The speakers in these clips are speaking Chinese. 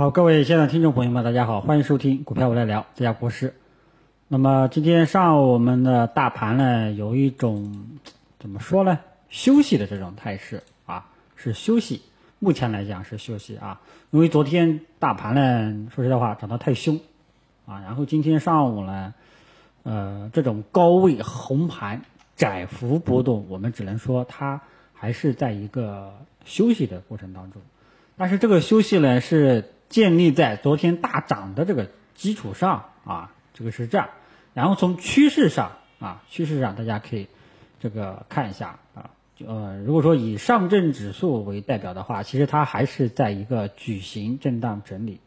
好，各位现在听众朋友们，大家好，欢迎收听股票我来聊，这家国师。那么今天上午我们的大盘呢，有一种怎么说呢？休息的这种态势啊，是休息。目前来讲是休息啊，因为昨天大盘呢，说实在话涨得太凶啊，然后今天上午呢，呃，这种高位红盘窄幅波动，我们只能说它还是在一个休息的过程当中。但是这个休息呢，是建立在昨天大涨的这个基础上啊，这个是这样。然后从趋势上啊，趋势上大家可以这个看一下啊，呃，如果说以上证指数为代表的话，其实它还是在一个矩形震荡整理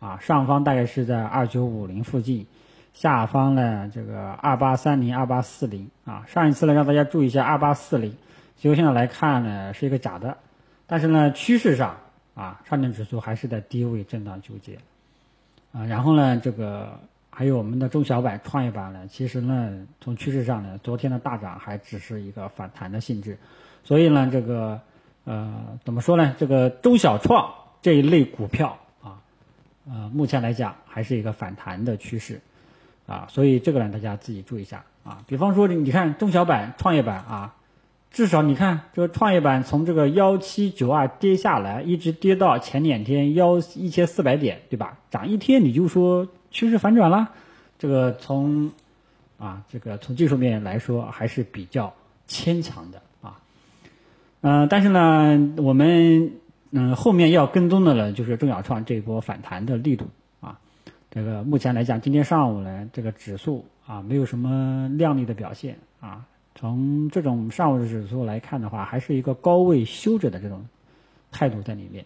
啊，上方大概是在二九五零附近，下方呢这个二八三零、二八四零啊，上一次呢让大家注意一下二八四零，结果现在来看呢是一个假的，但是呢趋势上啊，上证指数还是在低位震荡纠结啊，然后呢这个。还有我们的中小板、创业板呢，其实呢，从趋势上呢，昨天的大涨还只是一个反弹的性质，所以呢，这个呃，怎么说呢？这个中小创这一类股票啊，呃，目前来讲还是一个反弹的趋势啊，所以这个呢，大家自己注意一下啊。比方说，你看中小板、创业板啊，至少你看这个创业板从这个幺七九二跌下来，一直跌到前两天幺一千四百点，对吧？涨一天你就说。趋势反转了，这个从啊这个从技术面来说还是比较牵强的啊，嗯，但是呢，我们嗯后面要跟踪的呢，就是中小创这一波反弹的力度啊，这个目前来讲，今天上午呢，这个指数啊没有什么亮丽的表现啊，从这种上午指数来看的话，还是一个高位休整的这种态度在里面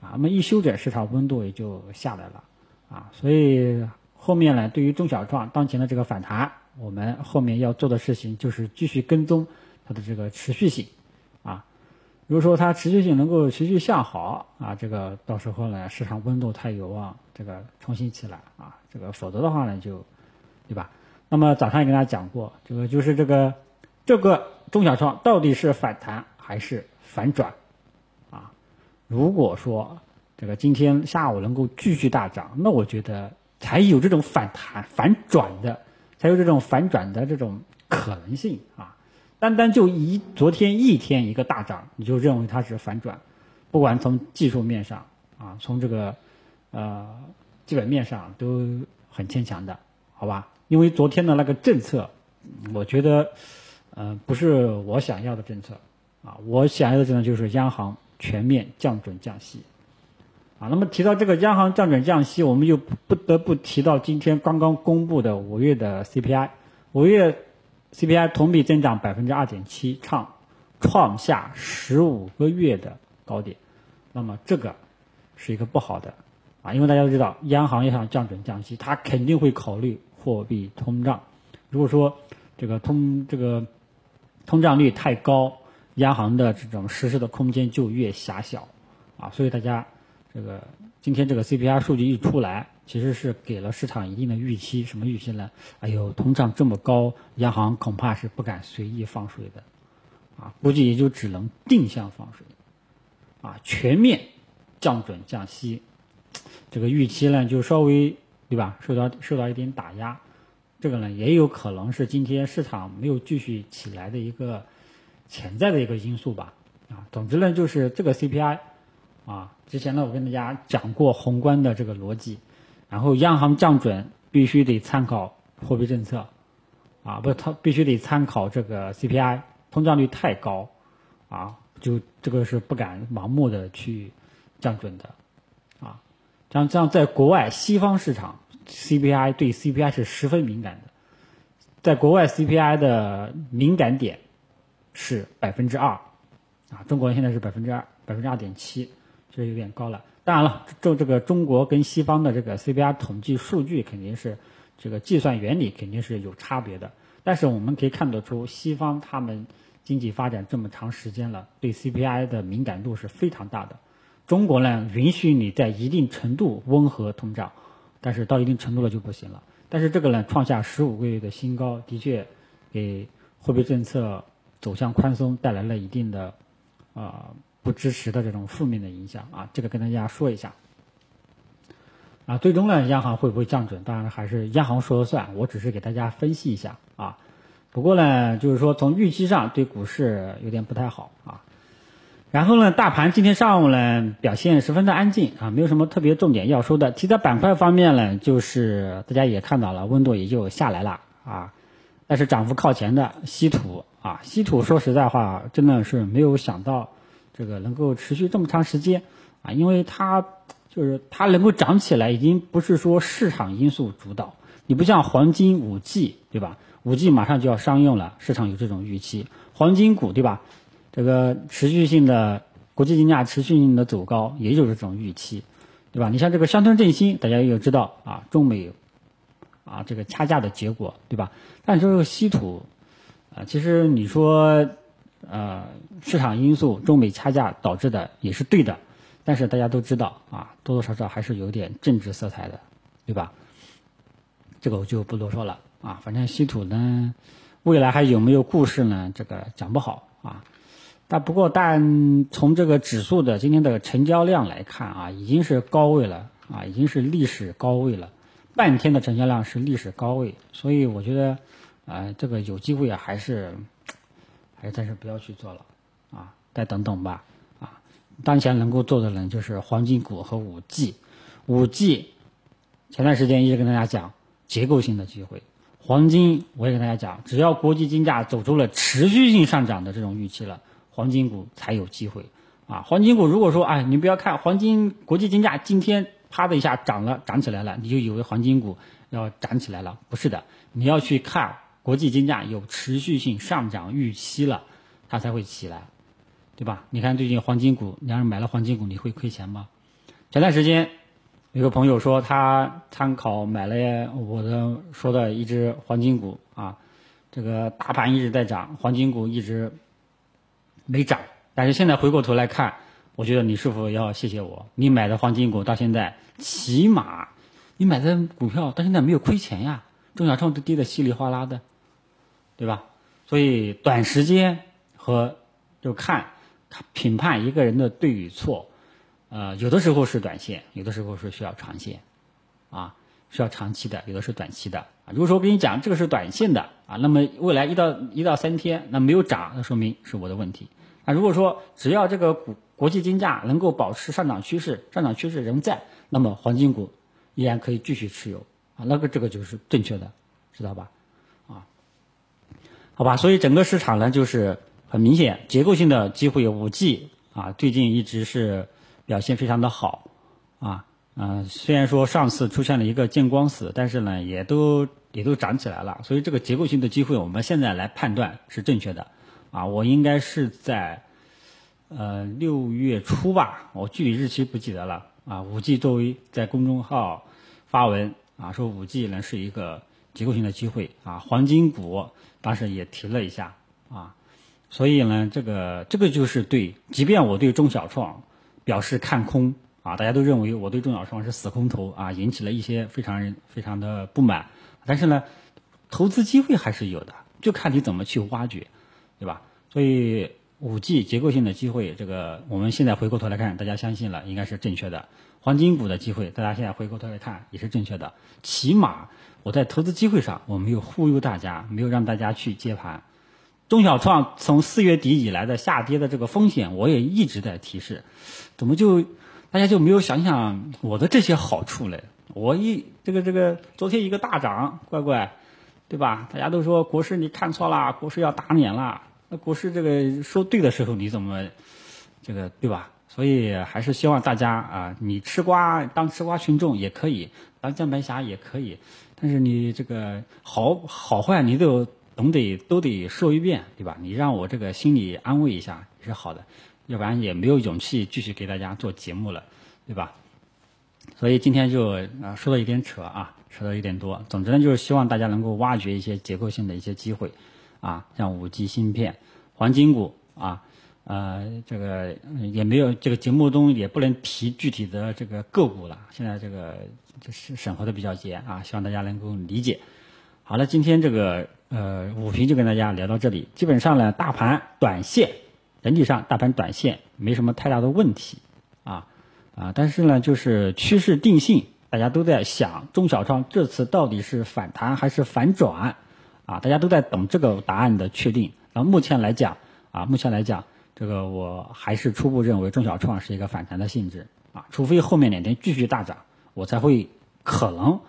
啊，那么一休整，市场温度也就下来了。啊，所以后面呢，对于中小创当前的这个反弹，我们后面要做的事情就是继续跟踪它的这个持续性，啊，如果说它持续性能够持续向好，啊，这个到时候呢，市场温度它有望这个重新起来，啊，这个否则的话呢，就，对吧？那么早上也跟大家讲过，这个就是这个这个中小创到底是反弹还是反转，啊，如果说。这个今天下午能够继续大涨，那我觉得才有这种反弹、反转的，才有这种反转的这种可能性啊！单单就一昨天一天一个大涨，你就认为它是反转，不管从技术面上啊，从这个呃基本面上都很牵强的，好吧？因为昨天的那个政策，我觉得呃不是我想要的政策啊，我想要的政策就是央行全面降准降息。啊，那么提到这个央行降准降息，我们就不得不提到今天刚刚公布的五月的 CPI，五月 CPI 同比增长百分之二点七，创创下十五个月的高点。那么这个是一个不好的啊，因为大家都知道，央行要想降准降息，它肯定会考虑货币通胀。如果说这个通这个通胀率太高，央行的这种实施的空间就越狭小啊，所以大家。这个今天这个 CPI 数据一出来，其实是给了市场一定的预期。什么预期呢？哎呦，通胀这么高，央行恐怕是不敢随意放水的，啊，估计也就只能定向放水，啊，全面降准降息，这个预期呢就稍微对吧，受到受到一点打压。这个呢也有可能是今天市场没有继续起来的一个潜在的一个因素吧。啊，总之呢就是这个 CPI。啊，之前呢，我跟大家讲过宏观的这个逻辑，然后央行降准必须得参考货币政策，啊，不，它必须得参考这个 CPI，通胀率太高，啊，就这个是不敢盲目的去降准的，啊，这样这样在国外西方市场，CPI 对 CPI 是十分敏感的，在国外 CPI 的敏感点是百分之二，啊，中国现在是百分之二，百分之二点七。这有点高了。当然了，就这个中国跟西方的这个 CPI 统计数据肯定是这个计算原理肯定是有差别的。但是我们可以看得出，西方他们经济发展这么长时间了，对 CPI 的敏感度是非常大的。中国呢，允许你在一定程度温和通胀，但是到一定程度了就不行了。但是这个呢，创下十五个月的新高，的确给货币政策走向宽松带来了一定的啊。不支持的这种负面的影响啊，这个跟大家说一下。啊，最终呢，央行会不会降准，当然还是央行说了算，我只是给大家分析一下啊。不过呢，就是说从预期上对股市有点不太好啊。然后呢，大盘今天上午呢表现十分的安静啊，没有什么特别重点要说的。题材板块方面呢，就是大家也看到了，温度也就下来了啊。但是涨幅靠前的稀土啊，稀土说实在话，真的是没有想到这个能够持续这么长时间啊，因为它就是它能够涨起来，已经不是说市场因素主导。你不像黄金、五 G 对吧？五 G 马上就要商用了，市场有这种预期，黄金股对吧？这个持续性的国际金价持续性的走高，也就是这种预期，对吧？你像这个乡村振兴，大家也知道啊，中美啊这个掐架的结果，对吧？但这个稀土啊，其实你说呃市场因素中美掐架导致的也是对的，但是大家都知道啊，多多少少还是有点政治色彩的，对吧？这个我就不多说了啊，反正稀土呢，未来还有没有故事呢？这个讲不好啊。但不过，但从这个指数的今天的成交量来看啊，已经是高位了啊，已经是历史高位了，半天的成交量是历史高位，所以我觉得，啊，这个有机会啊，还是还是暂时不要去做了啊，再等等吧啊。当前能够做的呢，就是黄金股和五 G，五 G 前段时间一直跟大家讲结构性的机会，黄金我也跟大家讲，只要国际金价走出了持续性上涨的这种预期了。黄金股才有机会，啊，黄金股如果说，哎，你不要看黄金国际金价今天啪的一下涨了，涨起来了，你就以为黄金股要涨起来了，不是的，你要去看国际金价有持续性上涨预期了，它才会起来，对吧？你看最近黄金股，你要是买了黄金股，你会亏钱吗？前段时间有个朋友说他参考买了我的说的一只黄金股啊，这个大盘一直在涨，黄金股一直。没涨，但是现在回过头来看，我觉得你是否要谢谢我？你买的黄金股到现在，起码你买的股票到现在没有亏钱呀，中小创都跌得稀里哗啦的，对吧？所以短时间和就看评判一个人的对与错，呃，有的时候是短线，有的时候是需要长线，啊，需要长期的，有的是短期的啊。如果说我跟你讲这个是短线的啊，那么未来一到一到三天那没有涨，那说明是我的问题。啊，如果说只要这个股国际金价能够保持上涨趋势，上涨趋势仍在，那么黄金股依然可以继续持有啊，那个这个就是正确的，知道吧？啊，好吧，所以整个市场呢，就是很明显结构性的机会，五 G 啊，最近一直是表现非常的好啊，嗯，虽然说上次出现了一个见光死，但是呢，也都也都涨起来了，所以这个结构性的机会，我们现在来判断是正确的。啊，我应该是在，呃六月初吧，我具体日期不记得了。啊，五 G 作为在公众号发文啊，说五 G 呢是一个结构性的机会啊，黄金股当时也提了一下啊，所以呢，这个这个就是对，即便我对中小创表示看空啊，大家都认为我对中小创是死空头啊，引起了一些非常非常的不满，但是呢，投资机会还是有的，就看你怎么去挖掘。对吧？所以五 G 结构性的机会，这个我们现在回过头来看，大家相信了应该是正确的。黄金股的机会，大家现在回过头来看也是正确的。起码我在投资机会上，我没有忽悠大家，没有让大家去接盘。中小创从四月底以来的下跌的这个风险，我也一直在提示。怎么就大家就没有想想我的这些好处嘞？我一这个这个昨天一个大涨，乖乖，对吧？大家都说国师你看错了，国师要打脸了。那国师这个说对的时候，你怎么这个对吧？所以还是希望大家啊，你吃瓜当吃瓜群众也可以，当键盘侠也可以，但是你这个好好坏你都总得都得说一遍，对吧？你让我这个心里安慰一下也是好的，要不然也没有勇气继续给大家做节目了，对吧？所以今天就啊说的有点扯啊，扯的有点多。总之呢，就是希望大家能够挖掘一些结构性的一些机会。啊，像五 G 芯片、黄金股啊，呃，这个也没有这个节目中也不能提具体的这个个股了。现在这个就是审核的比较严啊，希望大家能够理解。好了，今天这个呃五评就跟大家聊到这里。基本上呢，大盘短线整体上大盘短线没什么太大的问题啊啊，但是呢，就是趋势定性大家都在想中小创这次到底是反弹还是反转，啊，大家都在等这个答案的确定。那目前来讲，啊，目前来讲，这个我还是初步认为中小创是一个反弹的性质，啊，除非后面两天继续大涨，我才会可能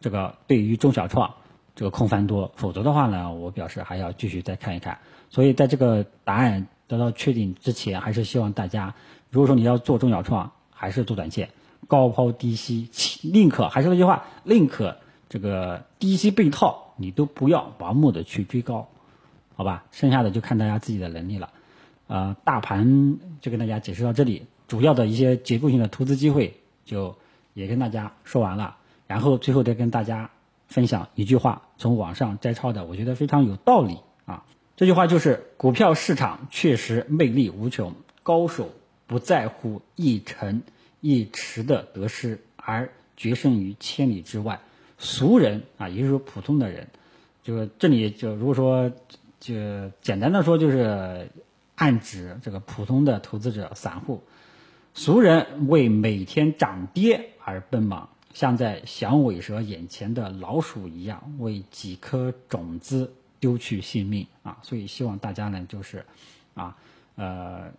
这个对于中小创这个空翻多，否则的话呢，我表示还要继续再看一看。所以在这个答案得到确定之前，还是希望大家，如果说你要做中小创，还是做短线。高抛低吸，宁可还是那句话，宁可这个低吸被套，你都不要盲目的去追高，好吧？剩下的就看大家自己的能力了。呃，大盘就跟大家解释到这里，主要的一些结构性的投资机会就也跟大家说完了。然后最后再跟大家分享一句话，从网上摘抄的，我觉得非常有道理啊。这句话就是：股票市场确实魅力无穷，高手不在乎一成。一池的得失而决胜于千里之外，俗人啊，也就是说普通的人，就是这里就如果说就简单的说，就是暗指这个普通的投资者、散户，俗人为每天涨跌而奔忙，像在响尾蛇眼前的老鼠一样，为几颗种子丢去性命啊！所以希望大家呢，就是啊，呃。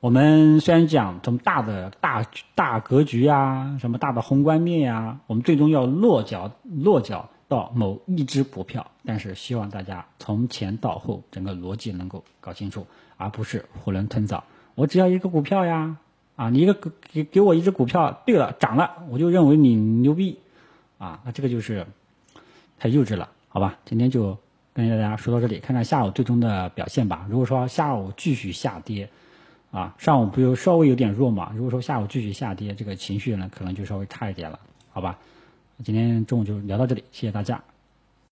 我们虽然讲从大的大大格局啊，什么大的宏观面呀，我们最终要落脚落脚到某一只股票，但是希望大家从前到后整个逻辑能够搞清楚，而不是囫囵吞枣。我只要一个股票呀，啊，你一个给给我一只股票，对了涨了，我就认为你牛逼，啊，那这个就是太幼稚了，好吧？今天就跟大家说到这里，看看下午最终的表现吧。如果说下午继续下跌。啊，上午不就稍微有点弱嘛？如果说下午继续下跌，这个情绪呢可能就稍微差一点了，好吧？今天中午就聊到这里，谢谢大家。